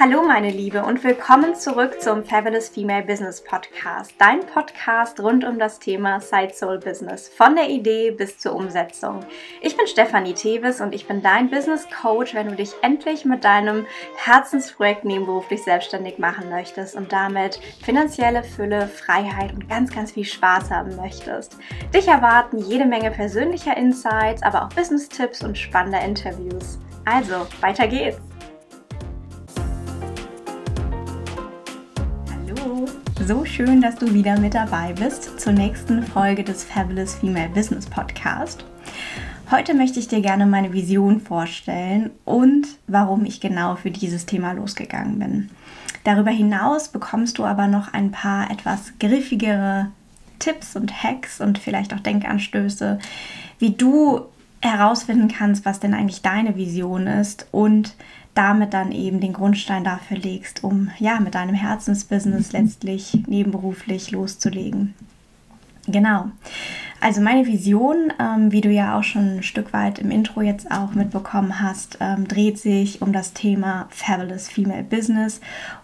Hallo meine Liebe und willkommen zurück zum Fabulous Female Business Podcast, dein Podcast rund um das Thema Side Soul Business, von der Idee bis zur Umsetzung. Ich bin Stefanie Tevis und ich bin dein Business Coach, wenn du dich endlich mit deinem Herzensprojekt nebenberuflich selbstständig machen möchtest und damit finanzielle Fülle, Freiheit und ganz, ganz viel Spaß haben möchtest. Dich erwarten jede Menge persönlicher Insights, aber auch Business-Tipps und spannende Interviews. Also, weiter geht's! So schön, dass du wieder mit dabei bist zur nächsten Folge des Fabulous Female Business Podcast. Heute möchte ich dir gerne meine Vision vorstellen und warum ich genau für dieses Thema losgegangen bin. Darüber hinaus bekommst du aber noch ein paar etwas griffigere Tipps und Hacks und vielleicht auch Denkanstöße, wie du herausfinden kannst, was denn eigentlich deine Vision ist und damit dann eben den Grundstein dafür legst, um ja mit deinem Herzensbusiness letztlich nebenberuflich loszulegen. Genau. Also meine Vision, ähm, wie du ja auch schon ein Stück weit im Intro jetzt auch mitbekommen hast, ähm, dreht sich um das Thema Fabulous Female Business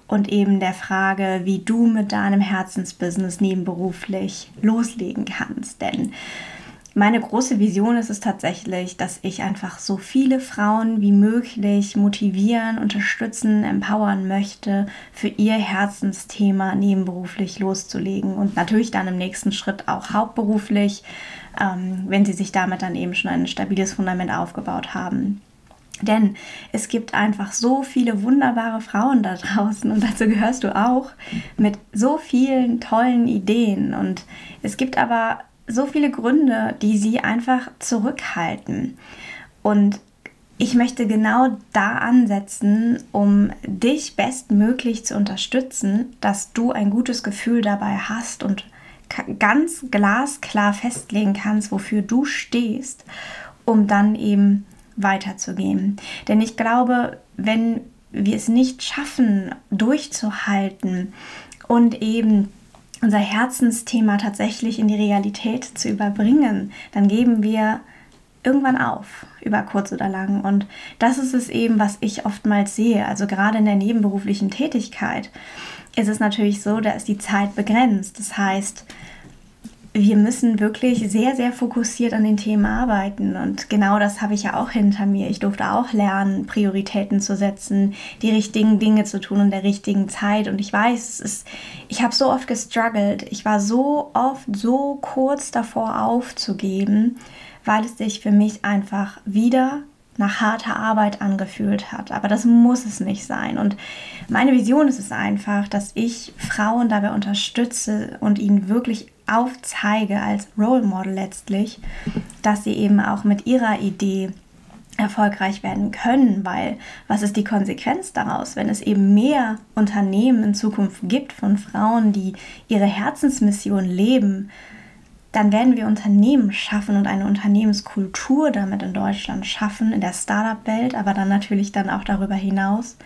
und eben der Frage, wie du mit deinem Herzensbusiness nebenberuflich loslegen kannst. Denn meine große Vision ist es tatsächlich, dass ich einfach so viele Frauen wie möglich motivieren, unterstützen, empowern möchte, für ihr Herzensthema nebenberuflich loszulegen und natürlich dann im nächsten Schritt auch hauptberuflich, ähm, wenn sie sich damit dann eben schon ein stabiles Fundament aufgebaut haben. Denn es gibt einfach so viele wunderbare Frauen da draußen und dazu gehörst du auch mit so vielen tollen Ideen. Und es gibt aber so viele Gründe, die sie einfach zurückhalten. Und ich möchte genau da ansetzen, um dich bestmöglich zu unterstützen, dass du ein gutes Gefühl dabei hast und ganz glasklar festlegen kannst, wofür du stehst, um dann eben weiterzugehen. Denn ich glaube, wenn wir es nicht schaffen, durchzuhalten und eben unser Herzensthema tatsächlich in die Realität zu überbringen, dann geben wir irgendwann auf, über kurz oder lang. Und das ist es eben, was ich oftmals sehe. Also gerade in der nebenberuflichen Tätigkeit ist es natürlich so, da ist die Zeit begrenzt. Das heißt, wir müssen wirklich sehr, sehr fokussiert an den Themen arbeiten. Und genau das habe ich ja auch hinter mir. Ich durfte auch lernen, Prioritäten zu setzen, die richtigen Dinge zu tun in der richtigen Zeit. Und ich weiß, ist, ich habe so oft gestruggelt. Ich war so oft so kurz davor aufzugeben, weil es sich für mich einfach wieder nach harter Arbeit angefühlt hat. Aber das muss es nicht sein. Und meine Vision ist es einfach, dass ich Frauen dabei unterstütze und ihnen wirklich aufzeige als Role Model letztlich, dass sie eben auch mit ihrer Idee erfolgreich werden können, weil was ist die Konsequenz daraus, wenn es eben mehr Unternehmen in Zukunft gibt von Frauen, die ihre Herzensmission leben, dann werden wir Unternehmen schaffen und eine Unternehmenskultur damit in Deutschland schaffen, in der Startup-Welt, aber dann natürlich dann auch darüber hinaus,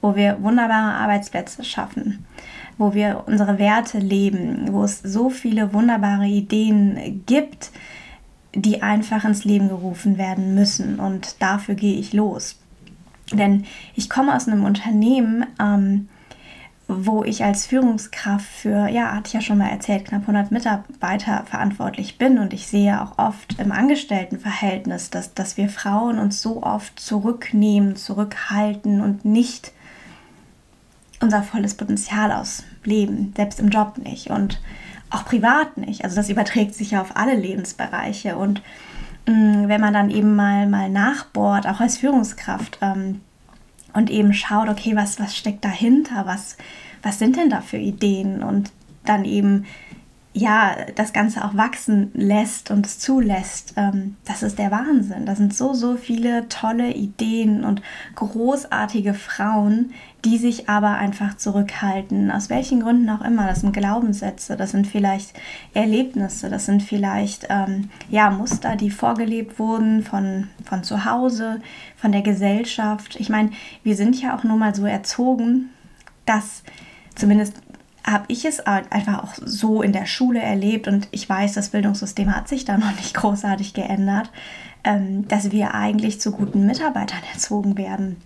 wo wir wunderbare Arbeitsplätze schaffen, wo wir unsere Werte leben, wo es so viele wunderbare Ideen gibt, die einfach ins Leben gerufen werden müssen. Und dafür gehe ich los. Denn ich komme aus einem Unternehmen, ähm, wo ich als Führungskraft für, ja, hatte ich ja schon mal erzählt, knapp 100 Mitarbeiter verantwortlich bin. Und ich sehe auch oft im Angestelltenverhältnis, dass, dass wir Frauen uns so oft zurücknehmen, zurückhalten und nicht unser volles Potenzial ausleben, selbst im Job nicht und auch privat nicht. Also das überträgt sich ja auf alle Lebensbereiche. Und mh, mm, wenn man dann eben mal, mal nachbohrt, auch als Führungskraft, ähm, und eben schaut, okay, was, was steckt dahinter, was, was sind denn da für Ideen und dann eben ja, das Ganze auch wachsen lässt und es zulässt, ähm, das ist der Wahnsinn. Da sind so, so viele tolle Ideen und großartige Frauen, die sich aber einfach zurückhalten. Aus welchen Gründen auch immer. Das sind Glaubenssätze, das sind vielleicht Erlebnisse, das sind vielleicht ähm, ja, Muster, die vorgelebt wurden von, von zu Hause, von der Gesellschaft. Ich meine, wir sind ja auch nur mal so erzogen, dass zumindest habe ich es einfach auch so in der Schule erlebt und ich weiß, das Bildungssystem hat sich da noch nicht großartig geändert, ähm, dass wir eigentlich zu guten Mitarbeitern erzogen werden.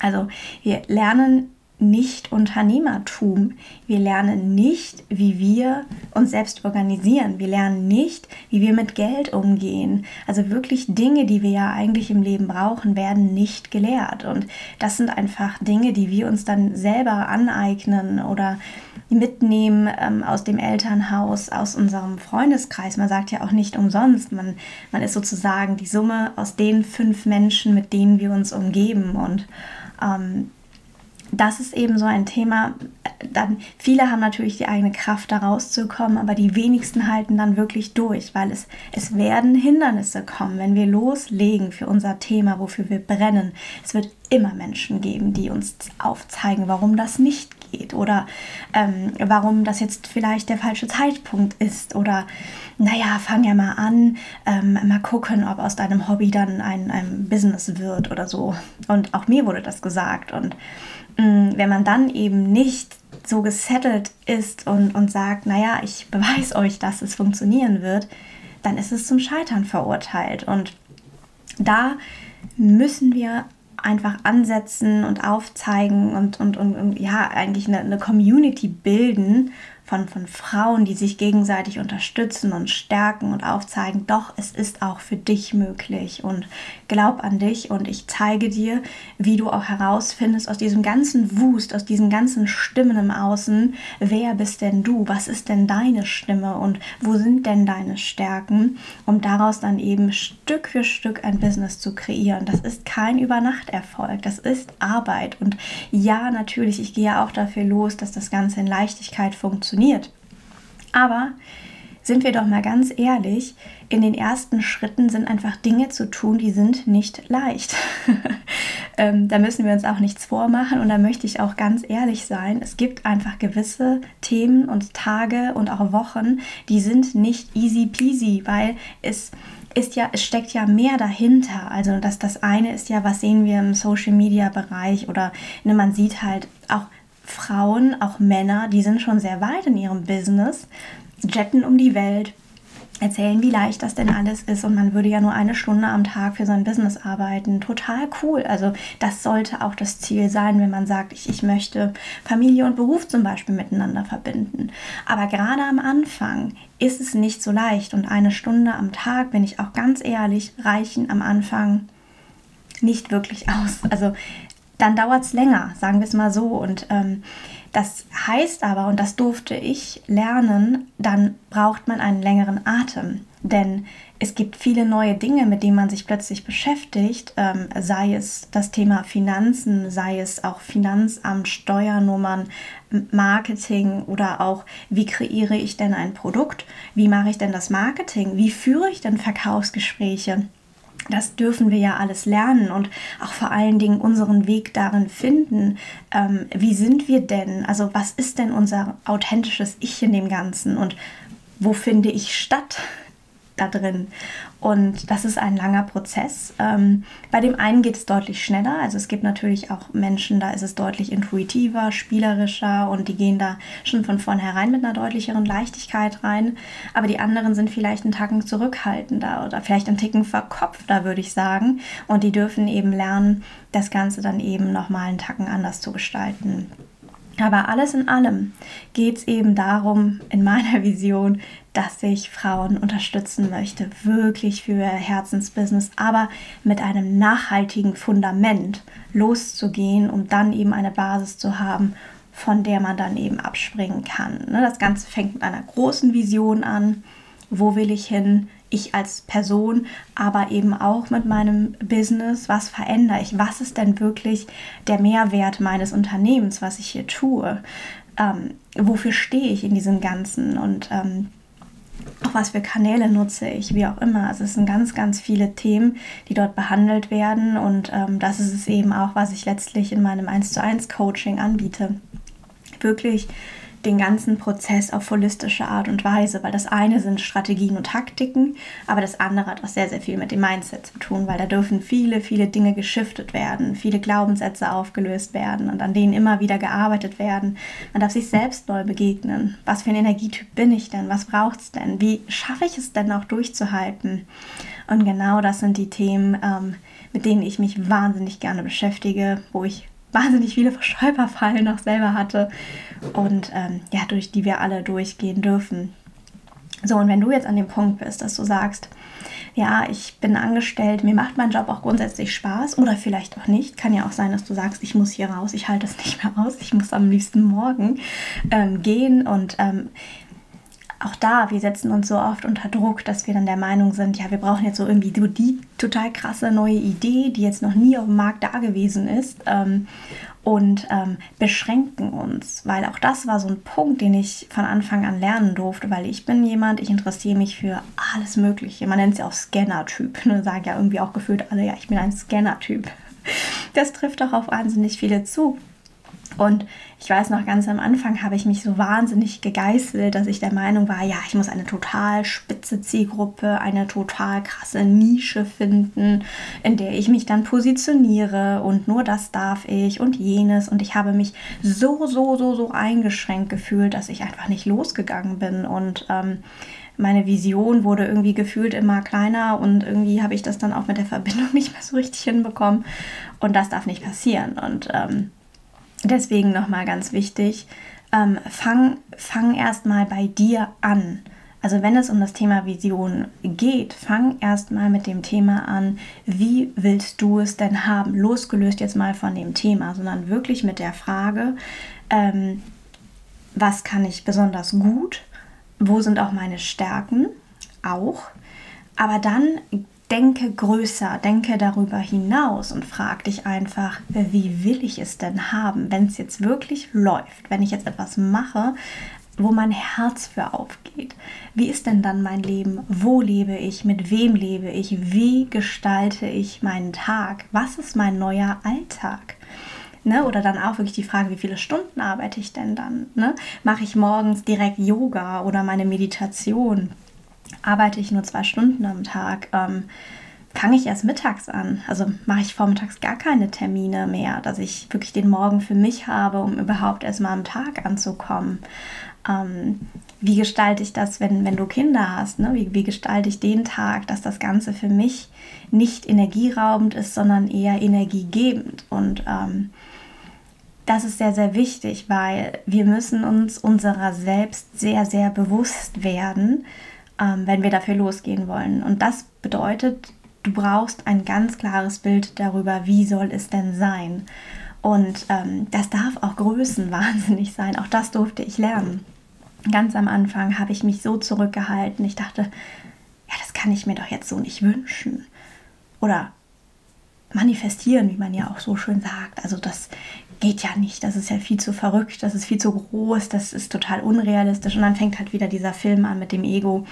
Also wir lernen nicht Unternehmertum. Wir lernen nicht, wie wir uns selbst organisieren. Wir lernen nicht, wie wir mit Geld umgehen. Also wirklich Dinge, die wir ja eigentlich im Leben brauchen, werden nicht gelehrt. Und das sind einfach Dinge, die wir uns dann selber aneignen oder mitnehmen ähm, aus dem Elternhaus, aus unserem Freundeskreis. Man sagt ja auch nicht umsonst, man, man ist sozusagen die Summe aus den fünf Menschen, mit denen wir uns umgeben. Und ähm, das ist eben so ein Thema. Dann, viele haben natürlich die eigene Kraft, da rauszukommen, aber die wenigsten halten dann wirklich durch, weil es, es werden Hindernisse kommen, wenn wir loslegen für unser Thema, wofür wir brennen. Es wird immer Menschen geben, die uns aufzeigen, warum das nicht geht oder ähm, warum das jetzt vielleicht der falsche Zeitpunkt ist oder naja, fang ja mal an, ähm, mal gucken, ob aus deinem Hobby dann ein, ein Business wird oder so. Und auch mir wurde das gesagt und Mm, wenn man dann eben nicht so gesettelt ist und, und sagt, naja, ich beweise euch, dass es funktionieren wird, dann ist es zum Scheitern verurteilt. Und da müssen wir einfach ansetzen und aufzeigen und, und, und, und ja, eigentlich eine, eine Community bilden von, von Frauen, die sich gegenseitig unterstützen und stärken und aufzeigen, doch, es ist auch für dich möglich. Und glaub an dich und ich zeige dir, wie du auch herausfindest aus diesem ganzen Wust, aus diesen ganzen Stimmen im Außen, wer bist denn du, was ist denn deine Stimme? Und wo sind denn deine Stärken, um daraus dann eben Stück für Stück ein Business zu kreieren. Das ist kein Übernachterfolg, das ist Arbeit. Und ja, natürlich, ich gehe auch dafür los, dass das Ganze in Leichtigkeit funktioniert funktioniert. Aber sind wir doch mal ganz ehrlich, in den ersten Schritten sind einfach Dinge zu tun, die sind nicht leicht. ähm, da müssen wir uns auch nichts vormachen und da möchte ich auch ganz ehrlich sein. Es gibt einfach gewisse Themen und Tage und auch Wochen, die sind nicht easy peasy, weil es ist ja, es steckt ja mehr dahinter. Also das, das eine ist ja, was sehen wir im Social Media Bereich oder ne, man sieht halt auch Frauen, auch Männer, die sind schon sehr weit in ihrem Business, jetten um die Welt, erzählen, wie leicht das denn alles ist und man würde ja nur eine Stunde am Tag für sein Business arbeiten. Total cool. Also das sollte auch das Ziel sein, wenn man sagt, ich, ich möchte Familie und Beruf zum Beispiel miteinander verbinden. Aber gerade am Anfang ist es nicht so leicht und eine Stunde am Tag, bin ich auch ganz ehrlich, reichen am Anfang nicht wirklich aus. Also dann dauert es länger, sagen wir es mal so. Und ähm, das heißt aber, und das durfte ich lernen, dann braucht man einen längeren Atem. Denn es gibt viele neue Dinge, mit denen man sich plötzlich beschäftigt, ähm, sei es das Thema Finanzen, sei es auch Finanzamt, Steuernummern, Marketing oder auch, wie kreiere ich denn ein Produkt, wie mache ich denn das Marketing, wie führe ich denn Verkaufsgespräche das dürfen wir ja alles lernen und auch vor allen Dingen unseren Weg darin finden. Ähm, wie sind wir denn? Also was ist denn unser authentisches Ich in dem Ganzen und wo finde ich statt? Da drin. Und das ist ein langer Prozess. Ähm, bei dem einen geht es deutlich schneller. Also es gibt natürlich auch Menschen, da ist es deutlich intuitiver, spielerischer und die gehen da schon von vornherein mit einer deutlicheren Leichtigkeit rein. Aber die anderen sind vielleicht einen Tacken zurückhaltender oder vielleicht einen Ticken verkopfter, würde ich sagen. Und die dürfen eben lernen, das Ganze dann eben nochmal einen Tacken anders zu gestalten. Aber alles in allem geht es eben darum, in meiner Vision, dass ich Frauen unterstützen möchte, wirklich für Herzensbusiness, aber mit einem nachhaltigen Fundament loszugehen, um dann eben eine Basis zu haben, von der man dann eben abspringen kann. Ne, das Ganze fängt mit einer großen Vision an. Wo will ich hin? ich als Person, aber eben auch mit meinem Business, was verändere ich? Was ist denn wirklich der Mehrwert meines Unternehmens, was ich hier tue? Ähm, wofür stehe ich in diesem Ganzen? Und ähm, auch was für Kanäle nutze ich, wie auch immer. Also es sind ganz, ganz viele Themen, die dort behandelt werden und ähm, das ist es eben auch, was ich letztlich in meinem 1 zu 1 Coaching anbiete. Wirklich den ganzen Prozess auf holistische Art und Weise, weil das eine sind Strategien und Taktiken, aber das andere hat auch sehr, sehr viel mit dem Mindset zu tun, weil da dürfen viele, viele Dinge geschiftet werden, viele Glaubenssätze aufgelöst werden und an denen immer wieder gearbeitet werden. Man darf sich selbst neu begegnen. Was für ein Energietyp bin ich denn? Was braucht es denn? Wie schaffe ich es denn auch durchzuhalten? Und genau das sind die Themen, ähm, mit denen ich mich wahnsinnig gerne beschäftige, wo ich wahnsinnig viele Stolperfallen noch selber hatte und ähm, ja, durch die wir alle durchgehen dürfen. So, und wenn du jetzt an dem Punkt bist, dass du sagst, ja, ich bin angestellt, mir macht mein Job auch grundsätzlich Spaß oder vielleicht auch nicht. Kann ja auch sein, dass du sagst, ich muss hier raus, ich halte es nicht mehr aus, ich muss am liebsten morgen ähm, gehen und ähm, auch da, wir setzen uns so oft unter Druck, dass wir dann der Meinung sind, ja, wir brauchen jetzt so irgendwie so die total krasse neue Idee, die jetzt noch nie auf dem Markt da gewesen ist ähm, und ähm, beschränken uns, weil auch das war so ein Punkt, den ich von Anfang an lernen durfte, weil ich bin jemand, ich interessiere mich für alles Mögliche. Man nennt es ja auch Scanner-Typ, ne? sagen ja irgendwie auch gefühlt alle, ja, ich bin ein Scanner-Typ. Das trifft doch auf wahnsinnig viele zu. Und ich weiß noch, ganz am Anfang habe ich mich so wahnsinnig gegeißelt, dass ich der Meinung war, ja, ich muss eine total spitze Zielgruppe, eine total krasse Nische finden, in der ich mich dann positioniere und nur das darf ich und jenes. Und ich habe mich so, so, so, so eingeschränkt gefühlt, dass ich einfach nicht losgegangen bin und ähm, meine Vision wurde irgendwie gefühlt immer kleiner und irgendwie habe ich das dann auch mit der Verbindung nicht mehr so richtig hinbekommen. Und das darf nicht passieren. Und ähm, Deswegen nochmal ganz wichtig, ähm, fang, fang erstmal bei dir an. Also wenn es um das Thema Vision geht, fang erstmal mit dem Thema an, wie willst du es denn haben? Losgelöst jetzt mal von dem Thema, sondern wirklich mit der Frage, ähm, was kann ich besonders gut? Wo sind auch meine Stärken? Auch. Aber dann denke größer, denke darüber hinaus und frag dich einfach, wie will ich es denn haben, wenn es jetzt wirklich läuft, wenn ich jetzt etwas mache, wo mein Herz für aufgeht. Wie ist denn dann mein Leben? Wo lebe ich? Mit wem lebe ich? Wie gestalte ich meinen Tag? Was ist mein neuer Alltag? Ne? Oder dann auch wirklich die Frage, wie viele Stunden arbeite ich denn dann? Ne? Mache ich morgens direkt Yoga oder meine Meditation? Arbeite ich nur zwei Stunden am Tag, ähm, fange ich erst mittags an. Also mache ich vormittags gar keine Termine mehr, dass ich wirklich den Morgen für mich habe, um überhaupt erstmal am Tag anzukommen. Ähm, wie gestalte ich das, wenn, wenn du Kinder hast? Ne? Wie, wie gestalte ich den Tag, dass das Ganze für mich nicht energieraubend ist, sondern eher energiegebend? Und ähm, das ist sehr, sehr wichtig, weil wir müssen uns unserer selbst sehr, sehr bewusst werden, ähm, wenn wir dafür losgehen wollen. Und das bedeutet, du brauchst ein ganz klares Bild darüber, wie soll es denn sein. Und ähm, das darf auch größenwahnsinnig sein. Auch das durfte ich lernen. Ganz am Anfang habe ich mich so zurückgehalten. Ich dachte, ja, das kann ich mir doch jetzt so nicht wünschen. Oder manifestieren, wie man ja auch so schön sagt. Also das geht ja nicht, das ist ja viel zu verrückt, das ist viel zu groß, das ist total unrealistisch. Und dann fängt halt wieder dieser Film an mit dem Ego,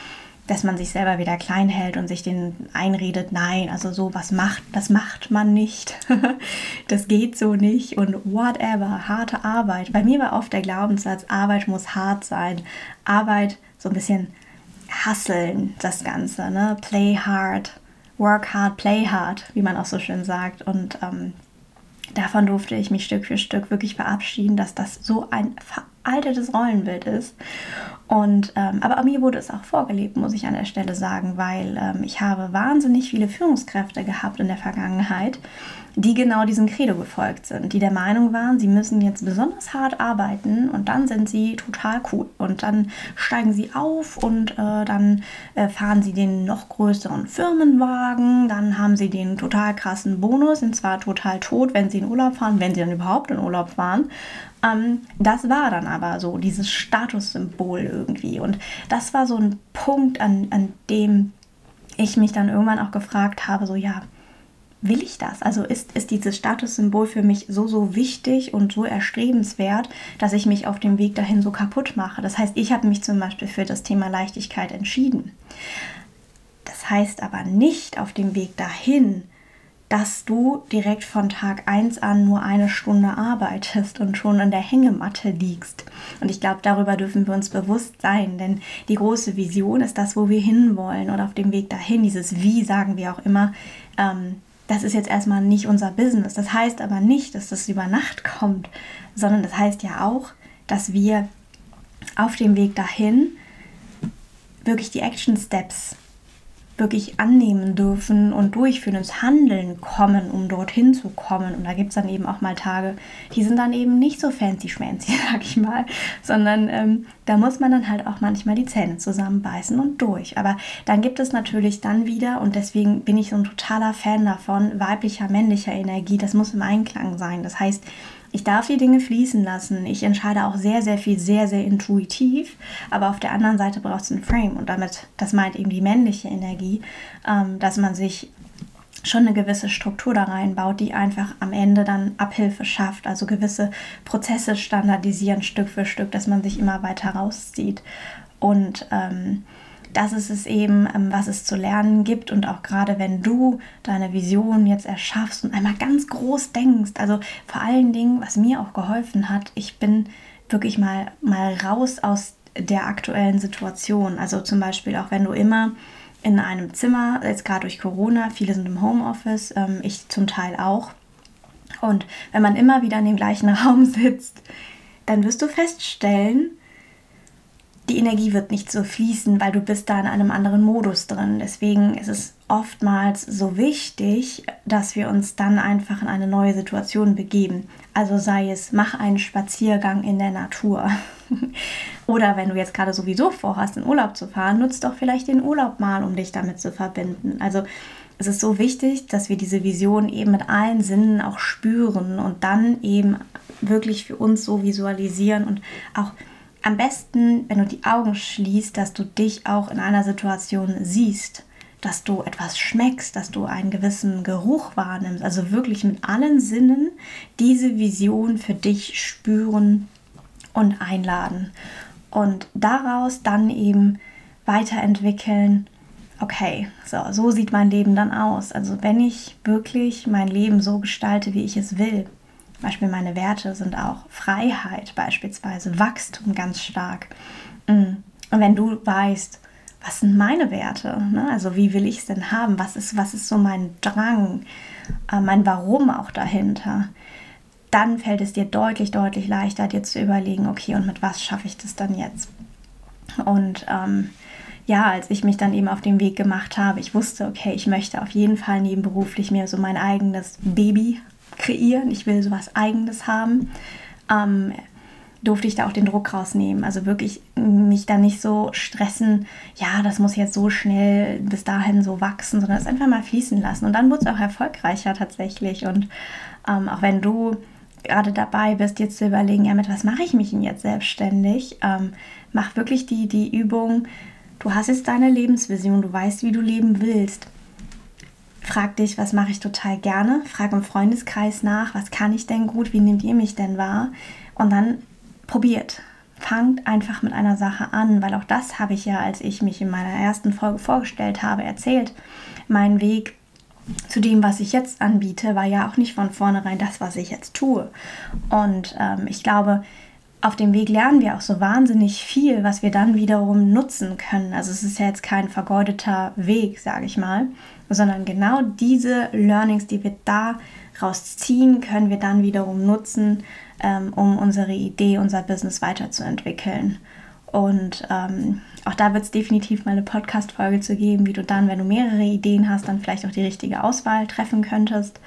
dass man sich selber wieder klein hält und sich den einredet, nein, also so was macht, das macht man nicht. das geht so nicht und whatever, harte Arbeit. Bei mir war oft der Glaubenssatz, Arbeit muss hart sein. Arbeit so ein bisschen hasseln, das Ganze, ne? Play hard, work hard, play hard, wie man auch so schön sagt. Und ähm, davon durfte ich mich Stück für Stück wirklich verabschieden, dass das so ein veraltetes Rollenbild ist. Und ähm, aber mir wurde es auch vorgelebt, muss ich an der Stelle sagen, weil ähm, ich habe wahnsinnig viele Führungskräfte gehabt in der Vergangenheit, die genau diesem Credo gefolgt sind, die der Meinung waren, sie müssen jetzt besonders hart arbeiten und dann sind sie total cool. Und dann steigen sie auf und äh, dann äh, fahren sie den noch größeren Firmenwagen, dann haben sie den total krassen Bonus, sind zwar total tot, wenn sie in Urlaub fahren, wenn sie dann überhaupt in Urlaub fahren. Ähm, das war dann aber so dieses Statussymbol irgendwie. Und das war so ein Punkt, an, an dem ich mich dann irgendwann auch gefragt habe, so ja, will ich das? Also ist, ist dieses Statussymbol für mich so, so wichtig und so erstrebenswert, dass ich mich auf dem Weg dahin so kaputt mache? Das heißt, ich habe mich zum Beispiel für das Thema Leichtigkeit entschieden. Das heißt aber nicht auf dem Weg dahin, dass du direkt von Tag 1 an nur eine Stunde arbeitest und schon in der Hängematte liegst. Und ich glaube, darüber dürfen wir uns bewusst sein, denn die große Vision ist das, wo wir hinwollen und auf dem Weg dahin, dieses Wie sagen wir auch immer, ähm, das ist jetzt erstmal nicht unser Business. Das heißt aber nicht, dass das über Nacht kommt, sondern das heißt ja auch, dass wir auf dem Weg dahin wirklich die Action Steps wirklich annehmen dürfen und durchführen, ins Handeln kommen, um dorthin zu kommen. Und da gibt es dann eben auch mal Tage, die sind dann eben nicht so fancy-schmancy, sag ich mal, sondern ähm, da muss man dann halt auch manchmal die Zähne zusammenbeißen und durch. Aber dann gibt es natürlich dann wieder, und deswegen bin ich so ein totaler Fan davon, weiblicher, männlicher Energie, das muss im Einklang sein. Das heißt, ich darf die Dinge fließen lassen. Ich entscheide auch sehr, sehr viel, sehr, sehr intuitiv. Aber auf der anderen Seite braucht es einen Frame. Und damit, das meint eben die männliche Energie, ähm, dass man sich schon eine gewisse Struktur da reinbaut, die einfach am Ende dann Abhilfe schafft, also gewisse Prozesse standardisieren Stück für Stück, dass man sich immer weiter rauszieht. Und ähm, das ist es eben, ähm, was es zu lernen gibt. Und auch gerade wenn du deine Vision jetzt erschaffst und einmal ganz groß denkst, also vor allen Dingen, was mir auch geholfen hat, ich bin wirklich mal, mal raus aus der aktuellen Situation. Also zum Beispiel auch wenn du immer in einem Zimmer, jetzt gerade durch Corona, viele sind im Homeoffice, ähm, ich zum Teil auch. Und wenn man immer wieder in dem gleichen Raum sitzt, dann wirst du feststellen, die Energie wird nicht so fließen, weil du bist da in einem anderen Modus drin. Deswegen ist es oftmals so wichtig, dass wir uns dann einfach in eine neue Situation begeben. Also sei es, mach einen Spaziergang in der Natur. Oder wenn du jetzt gerade sowieso vorhast, in Urlaub zu fahren, nutzt doch vielleicht den Urlaub mal, um dich damit zu verbinden. Also es ist so wichtig, dass wir diese Vision eben mit allen Sinnen auch spüren und dann eben wirklich für uns so visualisieren und auch am besten, wenn du die Augen schließt, dass du dich auch in einer Situation siehst, dass du etwas schmeckst, dass du einen gewissen Geruch wahrnimmst, also wirklich mit allen Sinnen diese Vision für dich spüren und einladen und daraus dann eben weiterentwickeln. Okay, so, so sieht mein Leben dann aus. Also wenn ich wirklich mein Leben so gestalte, wie ich es will, Beispiel meine Werte sind auch Freiheit beispielsweise, Wachstum ganz stark. Mm. Und wenn du weißt, was sind meine Werte? Ne? Also wie will ich es denn haben? Was ist, was ist so mein Drang, äh, mein Warum auch dahinter? Dann fällt es dir deutlich, deutlich leichter, dir zu überlegen, okay, und mit was schaffe ich das dann jetzt? Und ähm, ja, als ich mich dann eben auf den Weg gemacht habe, ich wusste, okay, ich möchte auf jeden Fall nebenberuflich mir so mein eigenes Baby kreieren, ich will sowas Eigenes haben, ähm, durfte ich da auch den Druck rausnehmen. Also wirklich mich da nicht so stressen, ja, das muss jetzt so schnell bis dahin so wachsen, sondern es einfach mal fließen lassen. Und dann wurde es auch erfolgreicher tatsächlich. Und ähm, auch wenn du gerade dabei bist, jetzt zu überlegen, ja, mit was mache ich mich denn jetzt selbstständig, ähm, mach wirklich die, die Übung, du hast jetzt deine Lebensvision, du weißt, wie du leben willst Frag dich, was mache ich total gerne? Frag im Freundeskreis nach, was kann ich denn gut? Wie nehmt ihr mich denn wahr? Und dann probiert. Fangt einfach mit einer Sache an, weil auch das habe ich ja, als ich mich in meiner ersten Folge vorgestellt habe, erzählt. Mein Weg zu dem, was ich jetzt anbiete, war ja auch nicht von vornherein das, was ich jetzt tue. Und ähm, ich glaube, auf dem Weg lernen wir auch so wahnsinnig viel, was wir dann wiederum nutzen können. Also es ist ja jetzt kein vergeudeter Weg, sage ich mal, sondern genau diese Learnings, die wir da rausziehen, können wir dann wiederum nutzen, ähm, um unsere Idee, unser Business weiterzuentwickeln. Und ähm, auch da wird es definitiv mal eine Podcast-Folge zu geben, wie du dann, wenn du mehrere Ideen hast, dann vielleicht auch die richtige Auswahl treffen könntest.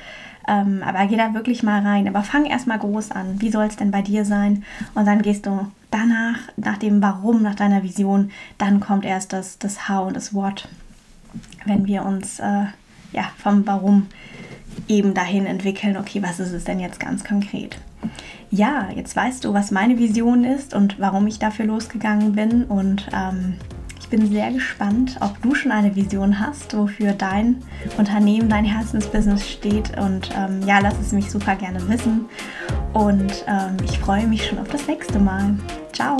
Ähm, aber geh da wirklich mal rein. Aber fang erstmal groß an. Wie soll es denn bei dir sein? Und dann gehst du danach, nach dem Warum, nach deiner Vision, dann kommt erst das, das How und das What. Wenn wir uns äh, ja, vom Warum eben dahin entwickeln, okay, was ist es denn jetzt ganz konkret? Ja, jetzt weißt du, was meine Vision ist und warum ich dafür losgegangen bin. Und ähm, ich bin sehr gespannt, ob du schon eine Vision hast, wofür dein Unternehmen, dein Herzensbusiness steht. Und ähm, ja, lass es mich super gerne wissen. Und ähm, ich freue mich schon auf das nächste Mal. Ciao!